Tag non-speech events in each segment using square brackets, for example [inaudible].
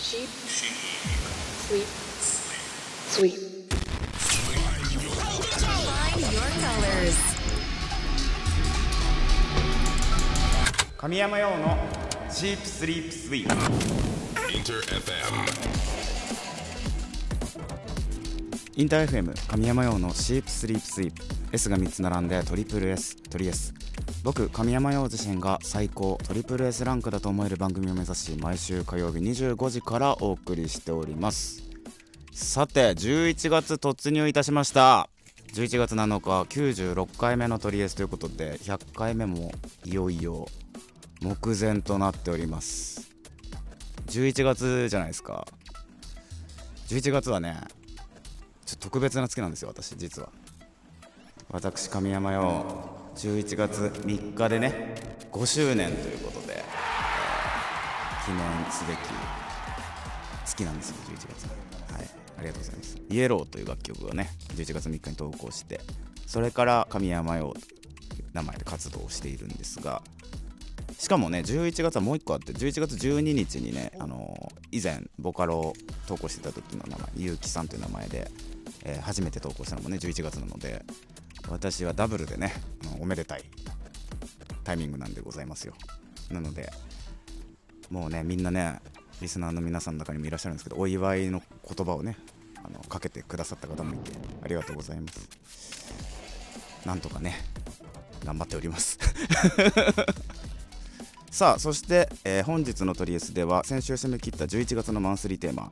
Sheep. Sweep. のチープスリープスイープ。インター FM 神山用のシープスリープスイープ S が3つ並んでトリプル S トリ S 僕神山用自身が最高トリプル S ランクだと思える番組を目指し毎週火曜日25時からお送りしております。さて11月突入いたしました。11月7日96回目のトリエスということで100回目もいよいよ目前となっております。11月じゃないですか。11月はね特別な月なんですよ私実は。私神山よ11月3日でね5周年ということで、えー記念すべき月なんですよ11月はい。ありがとうございます。イエローという楽曲をね11月3日に投稿してそれから神山よ名前で活動しているんですがしかもね11月はもう1個あって11月12日にね、あのー以前ボカロを投稿してた時の名前ゆうきさんという名前で、えー初めて投稿したのもね11月なので私はダブルでねあおめでたいタイミングなんでございますよ。なのでもうねみんなねリスナーの皆さんの中にもいらっしゃるんですけどお祝いの言葉をねあのかけてくださった方もいてありがとうございます。なんとかね頑張っております。[laughs] さあそして、えー本日のトリエスでは先週締め切った11月のマンスリーテーマ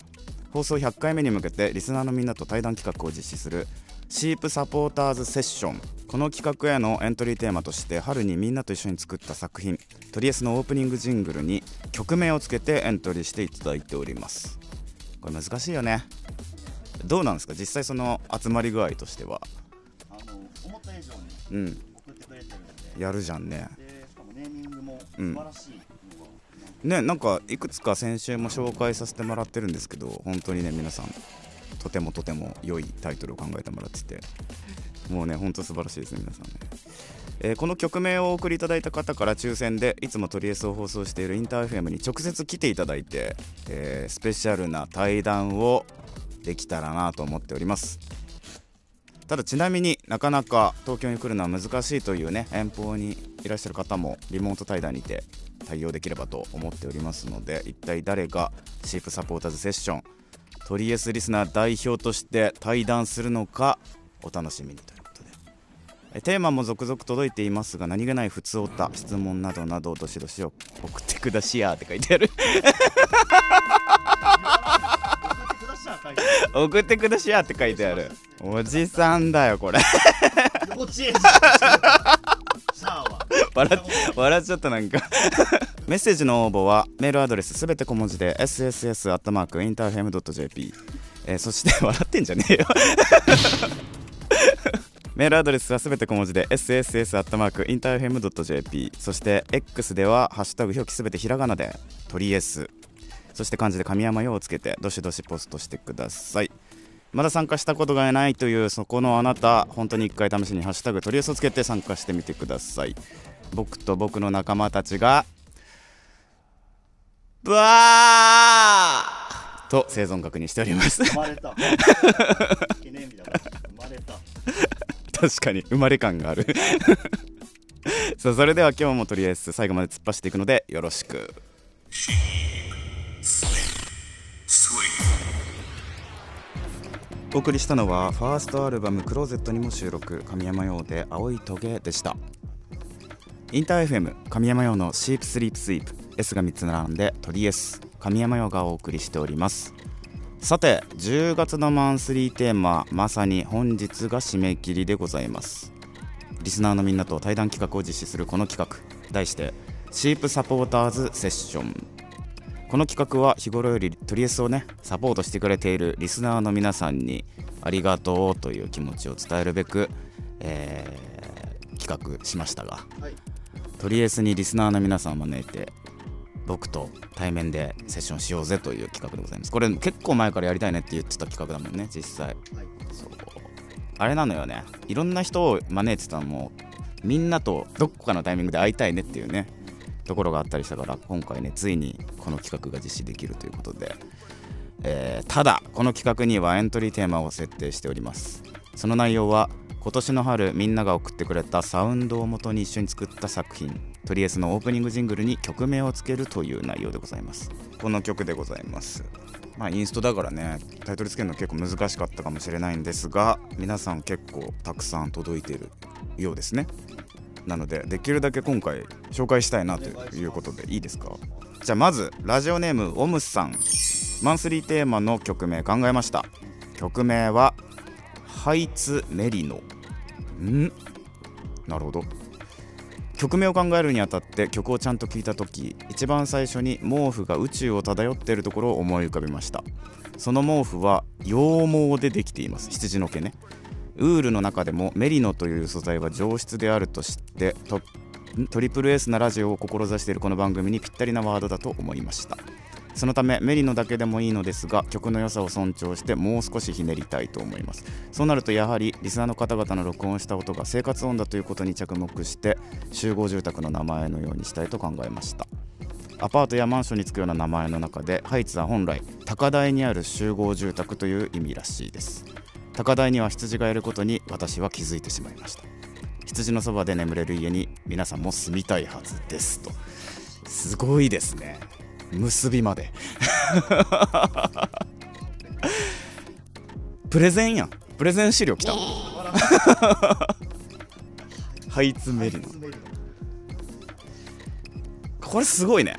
放送100回目に向けてリスナーのみんなと対談企画を実施するシープサポーターズセッション。この企画へのエントリーテーマとして春にみんなと一緒に作った作品トリエスのオープニングジングルに曲名をつけてエントリーしていただいております。これ難しいよね。どうなんですか？実際その集まり具合としては。あの思った以上にうん。送ってくれてるので。やるじゃんね。でしかもネーミングもうん素晴らしい。のが、ねなんかいくつか先週も紹介させてもらってるんですけど本当にね皆さんとてもとても良いタイトルを考えてもらっててもうね本当素晴らしいですね皆さんね、えーこの曲名をお送りいただいた方から抽選でいつもトリエスを放送しているインター FM に直接来ていただいて、えースペシャルな対談をできたらなと思っております。ただちなみになかなか東京に来るのは難しいというね遠方にいらっしゃる方もリモート対談にて対応できればと思っておりますので一体誰がシープサポーターズセッショントリエスリスナー代表として対談するのかお楽しみにということで。えテーマも続々届いていますが何気ない普通おた質問などなどどしどしを送ってくだしやって書いてある。[laughs] [laughs] 送ってくだしやって書いてある。おじさんだよこれ。笑っ笑っちゃったなんかメッセージの応募はメールアドレスすべて小文字で sss.interfm.jp、えーそして笑ってんじゃねえよメールアドレスはすべて小文字で sss.interfm.jp そして X ではハッシュタグ表記すべてひらがなでトリエスそして漢字で神山用をつけてどしどしポストしてください。まだ参加したことがないというそこのあなた本当に一回試しに「ハッシュタグトリエス」をつけて参加してみてください。僕と僕の仲間たちがブワーと生存確認しております。生まれた。記念日だから。生まれた。[laughs] 確かに生まれ感がある。さあそれでは今日もとりあえず最後まで突っ走っていくのでよろしくお送りしたのはファーストアルバム「クローゼット」にも収録神山用で「青いトゲ」でした。インター FM 神山用のシープスリープスイープ S が3つ並んで鳥 S 神山用がお送りしております。さて10月のマンスリーテーマまさに本日が締め切りでございます。リスナーのみんなと対談企画を実施するこの企画。題してシープサポーターズセッション。この企画は日頃よりトリエスをねサポートしてくれているリスナーの皆さんにありがとうという気持ちを伝えるべく、えー企画しましたがはい。トリエスにリスナーの皆さんを招いて僕と対面でセッションしようぜという企画でございます。これ結構前からやりたいねって言ってた企画だもんね実際。はいそう。あれなのよね。いろんな人を招いてたのもみんなとどこかのタイミングで会いたいねっていうねところがあったりしたから今回ねついにこの企画が実施できるということで、えーただこの企画にはエントリーテーマを設定しております。その内容は今年の春みんなが送ってくれたサウンドをもとに一緒に作った作品トリエスのオープニングジングルに曲名をつけるという内容でございます。この曲でございます。まあインストだからねタイトルつけるの結構難しかったかもしれないんですが皆さん結構たくさん届いてるようですね。なのでできるだけ今回紹介したいなということでいいですか？じゃあまずラジオネームオムスさん。マンスリーテーマの曲名考えました。曲名はハイツメリノ。ん？なるほど。曲名を考えるにあたって曲をちゃんと聴いた時一番最初に毛布が宇宙を漂っているところを思い浮かべました。その毛布は羊毛でできています。羊の毛ね。ウールの中でもメリノという素材は上質であると知ってトトリプル S なラジオを志しているこの番組にぴったりなワードだと思いました。そのためメリノだけでもいいのですが曲の良さを尊重してもう少しひねりたいと思います。そうなるとやはりリスナーの方々の録音した音が生活音だということに着目して集合住宅の名前のようにしたいと考えました。アパートやマンションにつくような名前の中でハイツは本来高台にある集合住宅という意味らしいです高台には羊がいることに私は気づいてしまいました。羊のそばで眠れる家に皆さんも住みたいはずですと。すごいですね。結びまで。[laughs] プレゼンやん。プレゼン資料来た。ハイツメリノこれすごいね。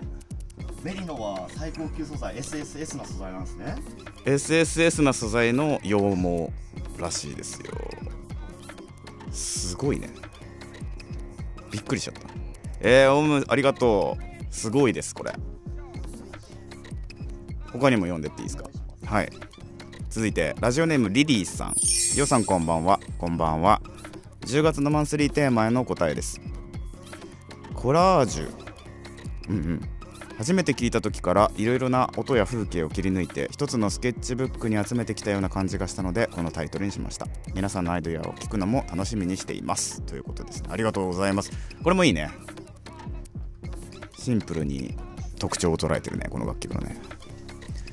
メリノは最高級素材 SSS な素材なんですね。SSS な素材の羊毛らしいですよ。すごいね。びっくりしちゃった。えー、オウムありがとう。すごいですこれ。他にも読んでっていいですか？はい。続いてラジオネームリリーさん。よさんこんばんは。こんばんは。10月のマンスリーテーマへの答えです。コラージュ。うんうん。初めて聞いた時からいろいろな音や風景を切り抜いて一つのスケッチブックに集めてきたような感じがしたのでこのタイトルにしました。皆さんのアイデアを聞くのも楽しみにしています。ということですね。ありがとうございます。これもいいね。シンプルに特徴を捉えてるねこの楽曲のね。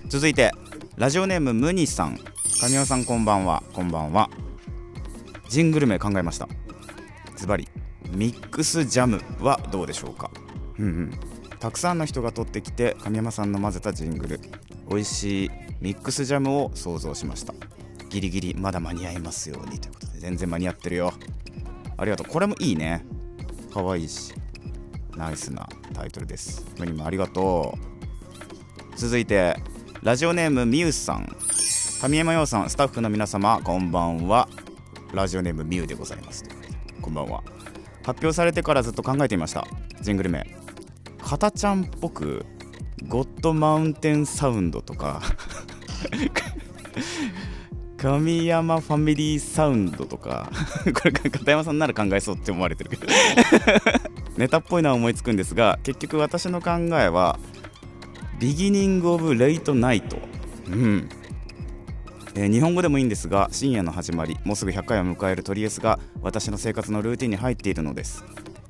続いてラジオネームムニさん。神尾さんこんばんは。こんばんは。ジングル名考えました。ズバリミックスジャムはどうでしょうか？うんうん。たくさんの人が取ってきて神山さんの混ぜたジングル。美味しいミックスジャムを想像しました。ギリギリまだ間に合いますようにということで全然間に合ってるよ。ありがとう。これもいいね。かわいいし。ナイスなタイトルです。ムニもありがとう。続いてラジオネームミュウさん。神山陽さんスタッフの皆様こんばんは。ラジオネームミュウでございます。こんばんは。発表されてからずっと考えていました。ジングル名。かたちゃんっぽくゴッドマウンテンサウンドとか [laughs] 神山ファミリーサウンドとかこれ片山さんなら考えそうって思われてるけど。[laughs] ネタっぽいのは思いつくんですが結局私の考えはビギニング・オブ・レイト・ナイト。うん。えー日本語でもいいんですが深夜の始まりもうすぐ100回を迎えるトリエスが私の生活のルーティンに入っているのです。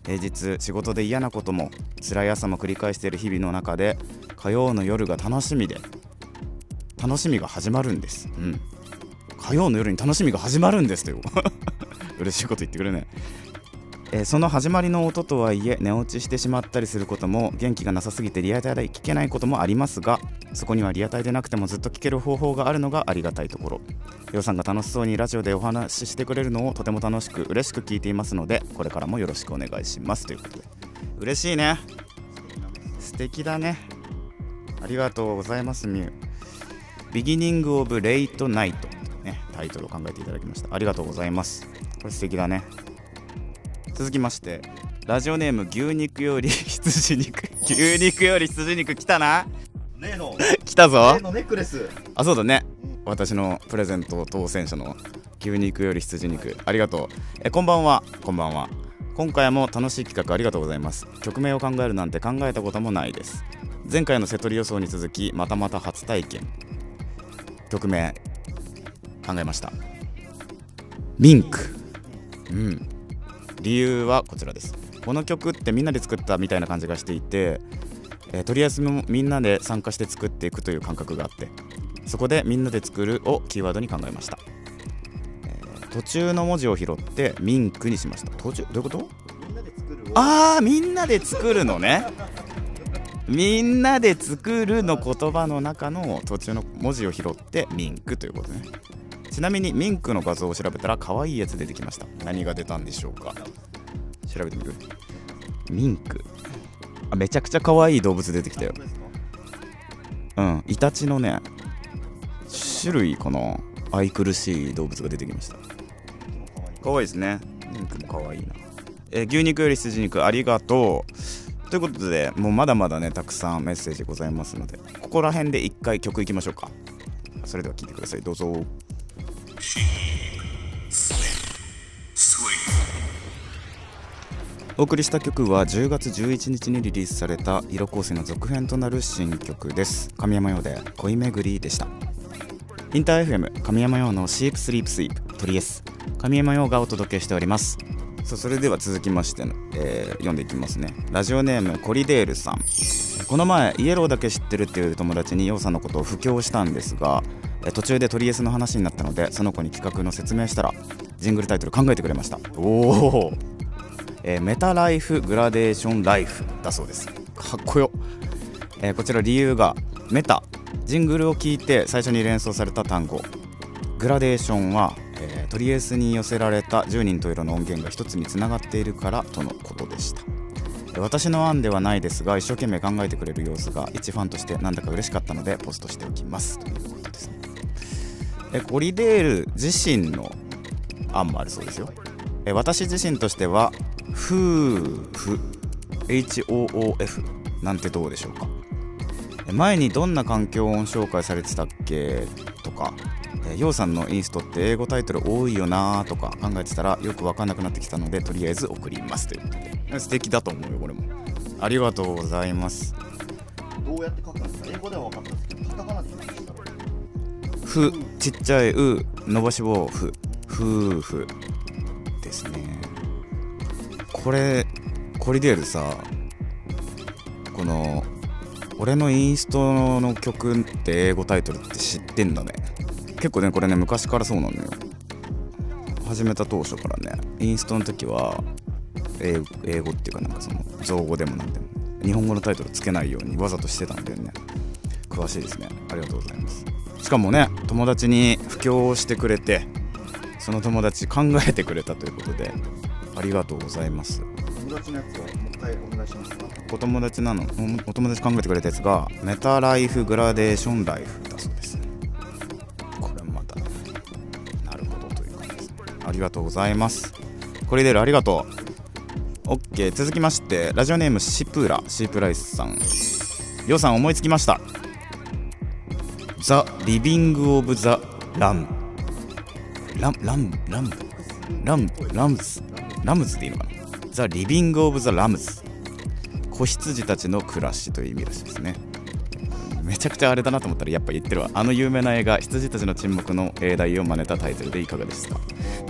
平日仕事で嫌なことも辛い朝も繰り返している日々の中で火曜の夜が楽しみで楽しみが始まるんです。うん。火曜の夜に楽しみが始まるんですという嬉しいこと言ってくれないえーその始まりの音とはいえ寝落ちしてしまったりすることも元気がなさすぎてリアタイで聞けないこともありますがそこにはリアタイでなくてもずっと聞ける方法があるのがありがたいところ。ようさんが楽しそうにラジオでお話ししてくれるのをとても楽しく嬉しく聞いていますのでこれからもよろしくお願いします。ということで。嬉しいね。素敵だね。ありがとうございますミュウビギニング・オブ・レイト・ナイト、ね、タイトルを考えていただきました。ありがとうございます。これ素敵だね。続きましてラジオネーム牛肉より [laughs] 羊肉。牛肉より羊肉。来たな？例の。来たぞ。例のネックレス。あそうだね。私のプレゼント当選者の牛肉より羊肉。ありがとう。えこんばんは。こんばんは。今回も楽しい企画ありがとうございます。曲名を考えるなんて考えたこともないです。前回の瀬戸り予想に続きまたまた初体験。曲名考えました。ミンク。うん理由はこちらです。この曲ってみんなで作ったみたいな感じがしていて、えーとりあえずもみんなで参加して作っていくという感覚があってそこでみんなで作るをキーワードに考えました、えー途中の文字を拾ってミンクにしました。途中どういうこと？あーみんなで作るのね。みんなで作るの言葉の中の途中の文字を拾ってミンクということねちなみにミンクの画像を調べたら可愛いやつ出てきました。何が出たんでしょうか？調べてみるミンク。あめちゃくちゃ可愛い動物出てきたよ。うんイタチのね種類かな？愛くるしい動物が出てきました。可愛いですね。ミンクも可愛いな。え牛肉より羊肉ありがとう。ということでもうまだまだねたくさんメッセージございますのでここら辺で一回曲いきましょうか。それでは聴いてください。どうぞ。お送りした曲は10月11日にリリースされた色構成の続編となる新曲です。神山用で恋めぐりでした。インター FM 神山用のシープスリープスイープトリエス神山用がお届けしております。さそれでは続きまして、えー読んでいきますね。ラジオネームコリデールさん。この前イエローだけ知ってるっていう友達にヨウさんのことを布教したんですがえー途中でトリエスの話になったのでその子に企画の説明したらジングルタイトル考えてくれました。おおえーメタライフグラデーションライフだそうです。かっこよ、えーこちら理由がメタジングルを聞いて最初に連想された単語。グラデーションは、えートリエスに寄せられた10人と色の音源が一つにつながっているからとのことでした。えー私の案ではないですが一生懸命考えてくれる様子が一ファンとしてなんだか嬉しかったのでポストしておきます。ということですねえコリデール自身の案もあるそうですよ。え私自身としては夫婦 HOOF なんてどうでしょうか。前にどんな環境音紹介されてたっけ？とかえようさんのインストって英語タイトル多いよなとか考えてたらよく分かんなくなってきたのでとりあえず送ります。ということで。素敵だと思うよこれも。ありがとうございます。どうやって書くんですか？英語では分かったふちっちゃいう伸ばし棒ふ夫婦ですね。これコリデールさこの俺のインストの曲って英語タイトルって知ってんだね。結構ねこれね昔からそうなのよ。始めた当初からねインストの時は英語っていうかなんかその造語でもなんでも日本語のタイトルつけないようにわざとしてたんだよね。詳しいですね。ありがとうございます。しかもね友達に布教してくれてその友達考えてくれたということでありがとうございます。友達のやつをもう一回お願いしますか？お友達なの？おお友達考えてくれたやつがメタライフグラデーションライフだそうです。これもまたなるほどという感じです。ありがとうございます。これでるありがとう。OK 続きましてラジオネームシプラシープライスさん。ようさん思いつきましたザ・リビング・オブ・ザ・ラムラムラムラムラムラムズラムズでいいのかな？ザ・リビング・オブ・ザ・ラムズ。子羊たちの暮らしという意味らしいですね。めちゃくちゃあれだなと思ったらやっぱ言ってるわ。あの有名な映画「羊たちの沈黙」の英題を真似たタイトルでいかがですか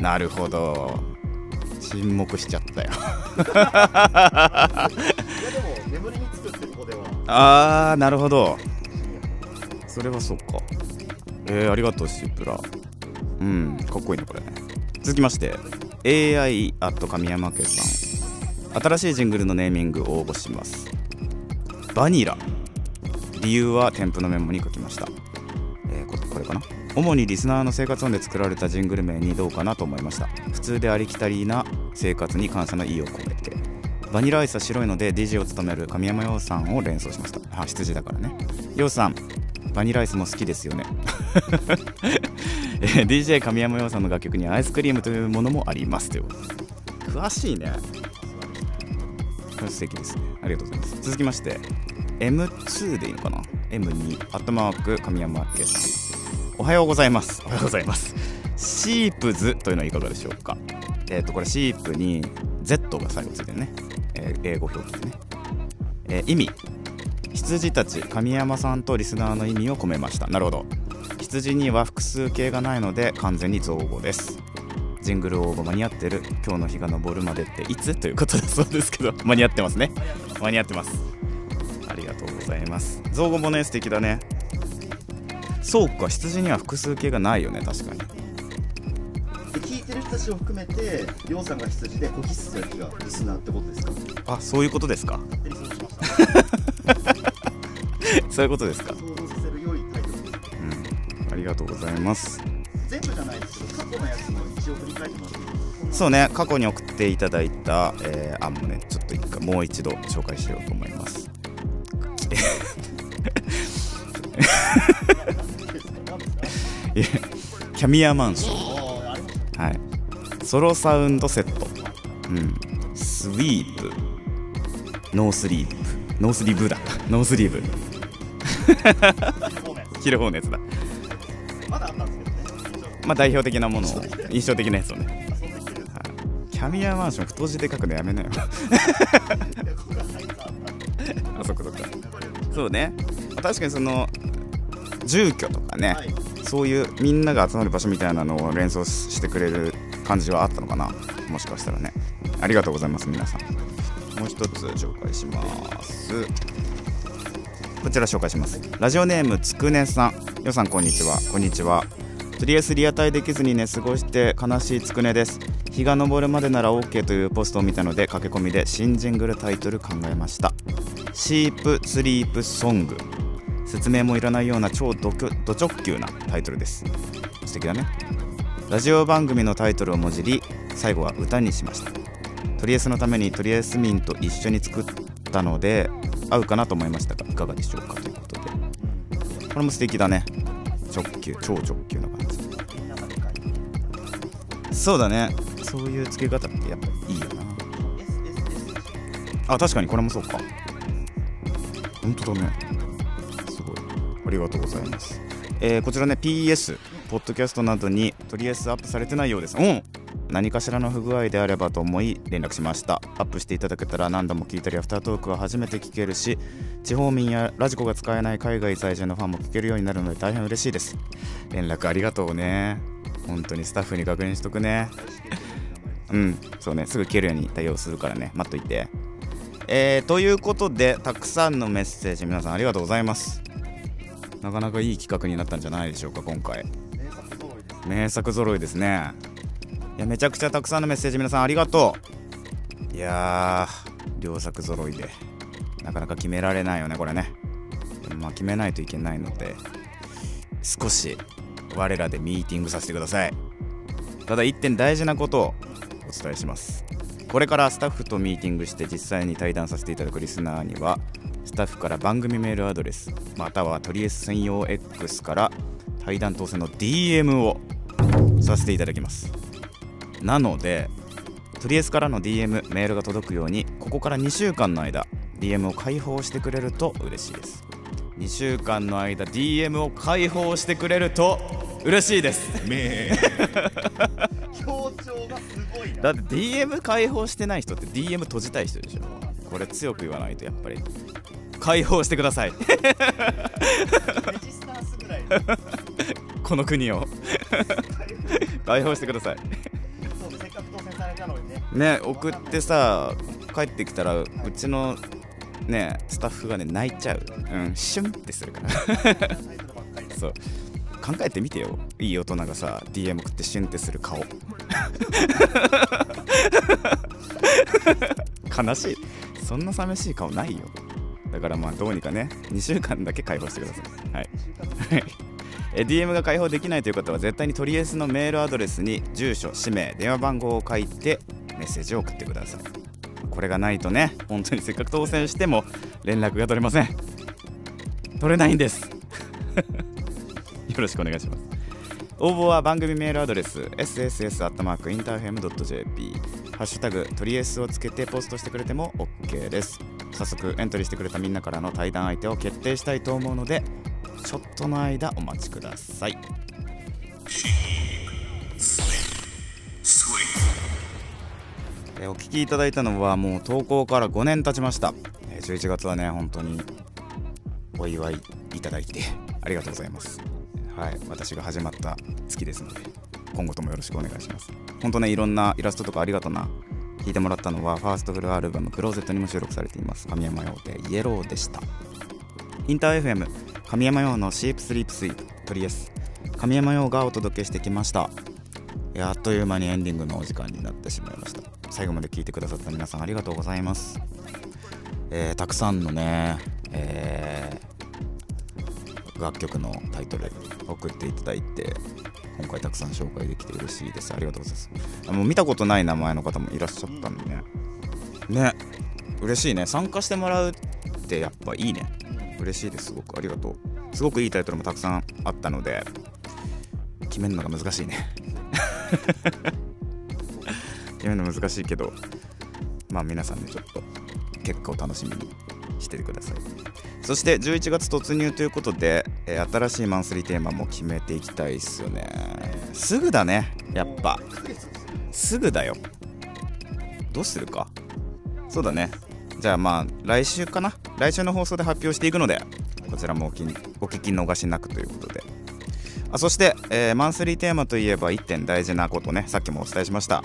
なるほど。沈黙しちゃったよ。いやでも眠りにつくってとこでは。あーなるほどそれはそうか。えー、ありがとうシープラ。うんかっこいいねこれ。ね続きまして AI アット神山家さん。新しいジングルのネーミングを応募します。バニラ。理由は添付のメモに書きました、えーこれかな？主にリスナーの生活音で作られたジングル名にどうかなと思いました。普通でありきたりな生活に感謝の意を込めて。バニラアイスは白いので DJ を務める神山陽さんを連想しました。あ羊だからね。陽さんバニラアイスも好きですよね。[laughs] えー DJ 神山陽さんの楽曲にはアイスクリームというものもありますということで詳しいね。素敵ですね。ありがとうございます。続きまして M2 でいいのかな？M2 アットマーク神山家さん。おはようございます。おはようございます。シープズというのはいかがでしょうか？えっ、とこれシープに Z が最後ついてるね、えー英語表記でね、えー意味羊たち神山さんとリスナーの意味を込めました。なるほど。羊には複数形がないので完全に造語です。ジングル応募間に合ってる。今日の日が昇るまでっていつ？ということだそうですけど。[laughs] 間に合ってますね。間に合ってます。ありがとうございます。造語もね素敵だね。そうか羊には複数形がないよね。確かに。で聞いてる人たちを含めてりょうさんが羊で子羊たちがリスナーってことですか？あそういうことですかそういうことですか。想像させる良いタイトルうん。ありがとうございます。全部じゃないですけど過去のやつも一応振り返ってもらっていいですか？そうね。過去に送っていただいた、えー案もねちょっと一回もう一度紹介しようと思います。[laughs] いやキャミアマンション。はい。ソロサウンドセット。うん。スイープ。ノースリーブノースリーブだ。ノースリーブ [laughs] キルホーネツだ。まだあったんですけどねまあ代表的なものを印象的なやつをね。キャミアマンション太字で書くのやめなよ。[laughs] あそっかそっか。そうね。まあ確かにその住居とかね、はい。そういうみんなが集まる場所みたいなのを連想してくれる感じはあったのかな。もしかしたらね。ありがとうございます皆さん。もう一つ紹介しますこちら紹介します。ラジオネームつくねさん。よさんこんにちは。こんにちは。とりあえずリアタイできずに寝過ごして悲しいつくねです。日が昇るまでなら OK というポストを見たので駆け込みで新ジングルタイトル考えました。シープスリープソング。説明もいらないような超ドキョド直球なタイトルです。素敵だね。ラジオ番組のタイトルをもじり最後は歌にしました。とりあえずのためにとりあえず民と一緒に作ったので合うかなと思いましたがいかがでしょうかということで。これも素敵だね。直球超直球な感じ。そうだね。そういう付け方ってやっぱいいよな。あ確かにこれもそうか。本当だね。すごい。ありがとうございます。えーこちらね PS ポッドキャストなどにとりあえずアップされてないようです。うん。何かしらの不具合であればと思い連絡しました。アップしていただけたら何度も聞いたりアフタートークは初めて聞けるし地方民やラジコが使えない海外在住のファンも聞けるようになるので大変嬉しいです。連絡ありがとうね。本当にスタッフに確認しとくね。[laughs] うんそうね。すぐ聞けるように対応するからね。待っといて。えーということでたくさんのメッセージ皆さんありがとうございます。なかなかいい企画になったんじゃないでしょうか今回。名作揃いです名作揃いですね。いやめちゃくちゃたくさんのメッセージ皆さんありがとう。いやー両作揃いでなかなか決められないよねこれね。でもまあ決めないといけないので少し我らでミーティングさせてください。ただ一点大事なことをお伝えします。これからスタッフとミーティングして実際に対談させていただくリスナーにはスタッフから番組メールアドレスまたはトリエス専用 X から対談当選の DM をさせていただきます。なのでトリエスからの DM メールが届くようにここから2週間の間 DM を開放してくれると嬉しいです。2週間の間 DM を開放してくれると嬉しいです。[laughs] 強調がすごいな。だって DM 開放してない人って DM 閉じたい人でしょ。これ強く言わないとやっぱり開放してください。[laughs] この国を。開放してくださいね送ってさ帰ってきたらうちのねスタッフがね泣いちゃう。うんシュンってするから。[laughs] そう。考えてみてよ。いい大人がさ DM 送ってシュンってする顔。[laughs] 悲しい。そんな寂しい顔ないよ。だからまあどうにかね2週間だけ開放してください。はい。DM が開放できないという方は絶対にとりあえずのメールアドレスに住所氏名電話番号を書いてメッセージを送ってください。これがないとね本当にせっかく当選しても連絡が取れません。取れないんです。[laughs] よろしくお願いします。応募は番組メールアドレス sss.interfm.jp ハッシュタグトリエスをつけてポストしてくれても OK です。早速エントリーしてくれたみんなからの対談相手を決定したいと思うのでちょっとの間お待ちください。お聞きいただいたのはもう投稿から5年経ちました。11月はね本当にお祝いいただいてありがとうございます。はい私が始まった月ですので今後ともよろしくお願いします。ほんとねいろんなイラストとかありがとな。聴いてもらったのはファーストフルアルバム「クローゼット」にも収録されています。神山用でイエローでした。インター FM 神山用のシープスリープスイートリエス神山用がお届けしてきました。あっという間にエンディングのお時間になってしまいました。最後まで聞いてくださった皆さんありがとうございます、えーたくさんのね、えー楽曲のタイトル送っていただいて今回たくさん紹介できて嬉しいです。ありがとうございます。あもう見たことない名前の方もいらっしゃったんでね。ね嬉しいね。参加してもらうってやっぱいいね。嬉しいです。すごくありがとう。すごくいいタイトルもたくさんあったので決めるのが難しいね。[laughs] 決めるの難しいけどまあ皆さんねちょっと結果を楽しみにしててください。そして11月突入ということで、えー新しいマンスリーテーマも決めていきたいっすよね。すぐだねやっぱ。すぐだよ。どうするか。そうだね。じゃあまあ来週かな。来週の放送で発表していくのでこちらもお聞きお聞き逃しなくということで。あそして、えーマンスリーテーマといえば1点大事なことねさっきもお伝えしました。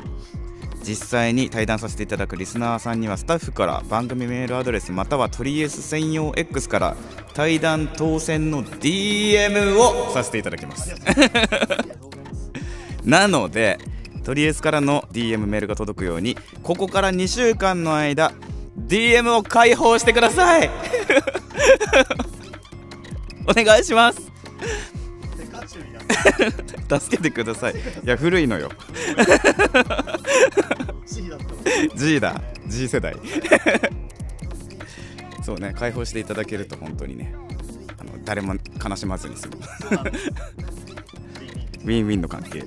実際に対談させていただくリスナーさんにはスタッフから番組メールアドレスまたはトリエス専用 X から対談当選の DM をさせていただきます。[laughs] なのでトリエスからの DM メールが届くようにここから2週間の間 DM を開放してください。[laughs] お願いします。[laughs] 助けてください。いや古いのよ。C [laughs] だ G だ。G 世代。そうね解放していただけると本当にね。あの誰も悲しまずに済む。ウィンウィンの関係。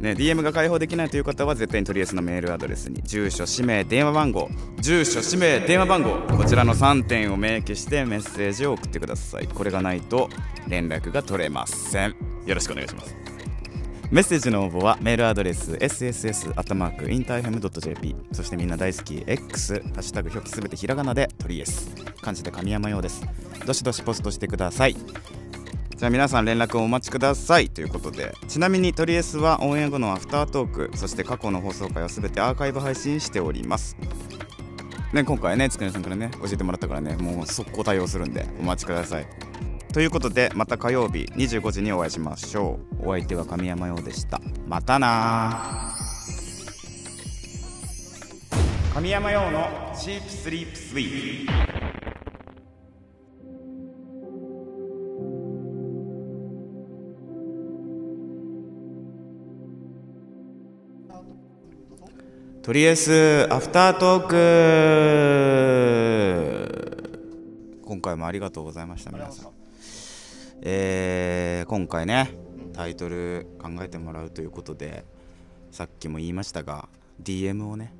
ね、DM が開放できないという方は絶対にとりあえずのメールアドレスに住所氏名電話番号住所氏名電話番号こちらの3点を明記してメッセージを送ってください。これがないと連絡が取れません。よろしくお願いします。メッセージの応募はメールアドレス sss.interfm.jp そしてみんな大好き X ハッシュタグ表記すべてひらがなでトリエス漢字で神山用です。どしどしポストしてください。じゃあ皆さん連絡をお待ちください。ということでちなみにトリエスはオンエア後のアフタートークそして過去の放送回は全てアーカイブ配信しております。ね今回ねつくねさんからね教えてもらったからねもう速攻対応するんでお待ちください。ということでまた火曜日25時にお会いしましょう。お相手は神山陽でした。またな神山陽のチープスリープスイート。とりあえずアフタートーク。今回もありがとうございました皆さん。えー今回ねタイトル考えてもらうということでさっきも言いましたが DM をね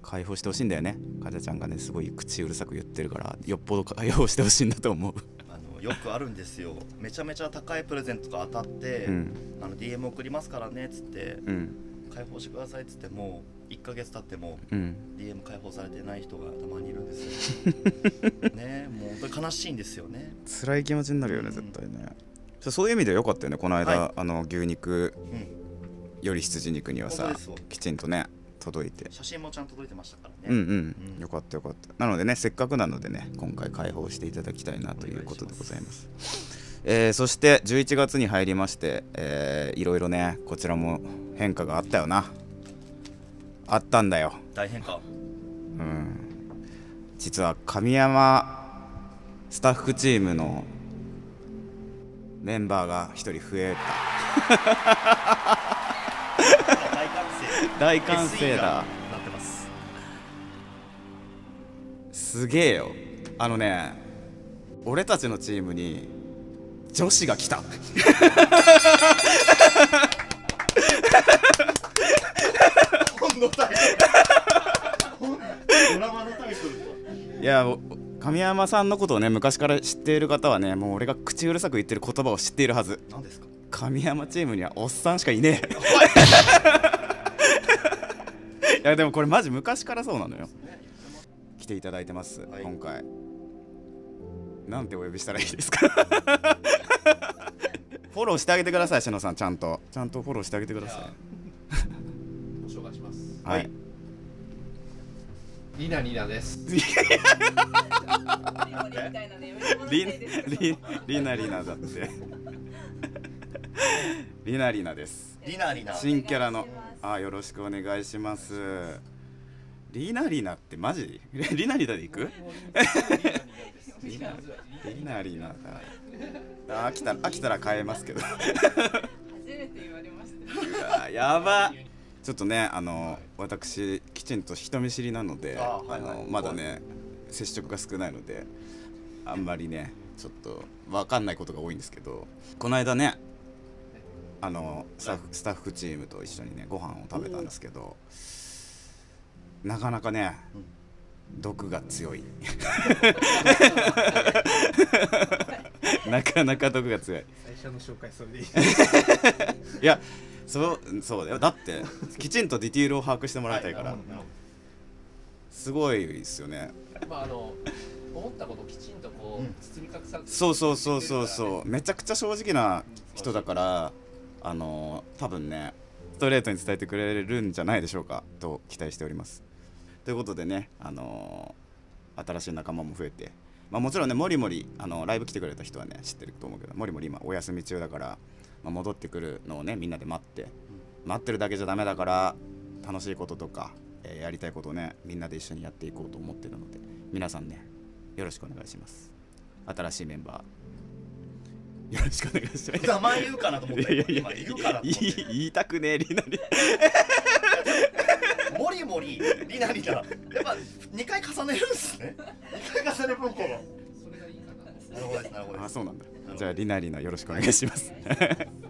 解放してほしいんだよね。かじゃちゃんがねすごい口うるさく言ってるからよっぽど解放してほしいんだと思う。あのよくあるんですよ。めちゃめちゃ高いプレゼントが当たって、うん。あの DM 送りますからねっつって。うん開放してくださいっつっても1ヶ月経ってもうん。DM 開放されてない人がたまにいるんですよ。[laughs] ねもう本当に悲しいんですよね。辛い気持ちになるよね絶対ね。そういう意味ではよかったよねこの間、はい。あの牛肉うん。より羊肉にはさ本当ですよ。きちんとね届いて。写真もちゃんと届いてましたからね。うんうん、うん。よかったよかった。なのでねせっかくなのでね今回開放していただきたいなということでございますえーそして11月に入りまして、えーいろいろねこちらも変化があったよな。あったんだよ。大変か。うん。実は神山スタッフチームのメンバーが1人増え大歓声た大歓声だ。なってます。すげえよ。あのね俺たちのチームに女子が来た。本のタイトル。本ドラマのタイトルといやお神山さんのことをね昔から知っている方はねもう俺が口うるさく言ってる言葉を知っているはず。何ですか？神山チームにはおっさんしかいねえ。[laughs] いやでもこれマジ昔からそうなのよ。来ていただいてます、はい。今回。なんてお呼びしたらいいですか？フォローしてあげてくださいしのさんちゃんと。ちゃんとフォローしてあげてください。はい。リナリナです。リリリナリナだって。[laughs] リナリナです。リナリナ。新キャラの。あよろしくお願いします。リナリナってマジ？[laughs] リナリナで行く？リナリナリナだ飽きた飽きたら変えますけど初めて言われましたやばちょっとねあの私きちんと人見知りなのであはいはいのまだね接触が少ないのであんまりねちょっと分かんないことが多いんですけどこの間ねあのスタッフスタッフチームと一緒にねご飯を食べたんですけどなかなかね毒が強い。[laughs] なかなか毒が強い。最初の紹介それでいい。[laughs] いやそうそうだよ。だってきちんとディティールを把握してもらいたいから、はいすごいですよね。まああの思ったことをきちんとこう、うん。包み隠さず。そうそうそうそうそう。めちゃくちゃ正直な人だからあの多分ねストレートに伝えてくれるんじゃないでしょうかと期待しておりますということでねあの新しい仲間も増えてまあ、もちろんねもりもりあのライブ来てくれた人はね知ってると思うけどもりもり今お休み中だから、まあ、戻ってくるのをねみんなで待って待ってるだけじゃダメだから楽しいこととか、えーやりたいことをねみんなで一緒にやっていこうと思ってるので皆さんねよろしくお願いします。新しいメンバー。よろしくお願いします。名前言うかなと思って。いやいや今言いたくねえリナリモリモリリナリナやっぱ2回重ねるんですね。2回重ね文法が。それがいいかな。なるほどですなるほどあそうなんだ。じゃあリナリナよろしくお願いします。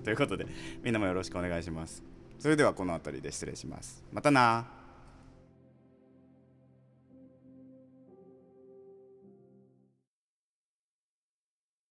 ということでみんなもよろしくお願いします。それではこの辺りで失礼します。またな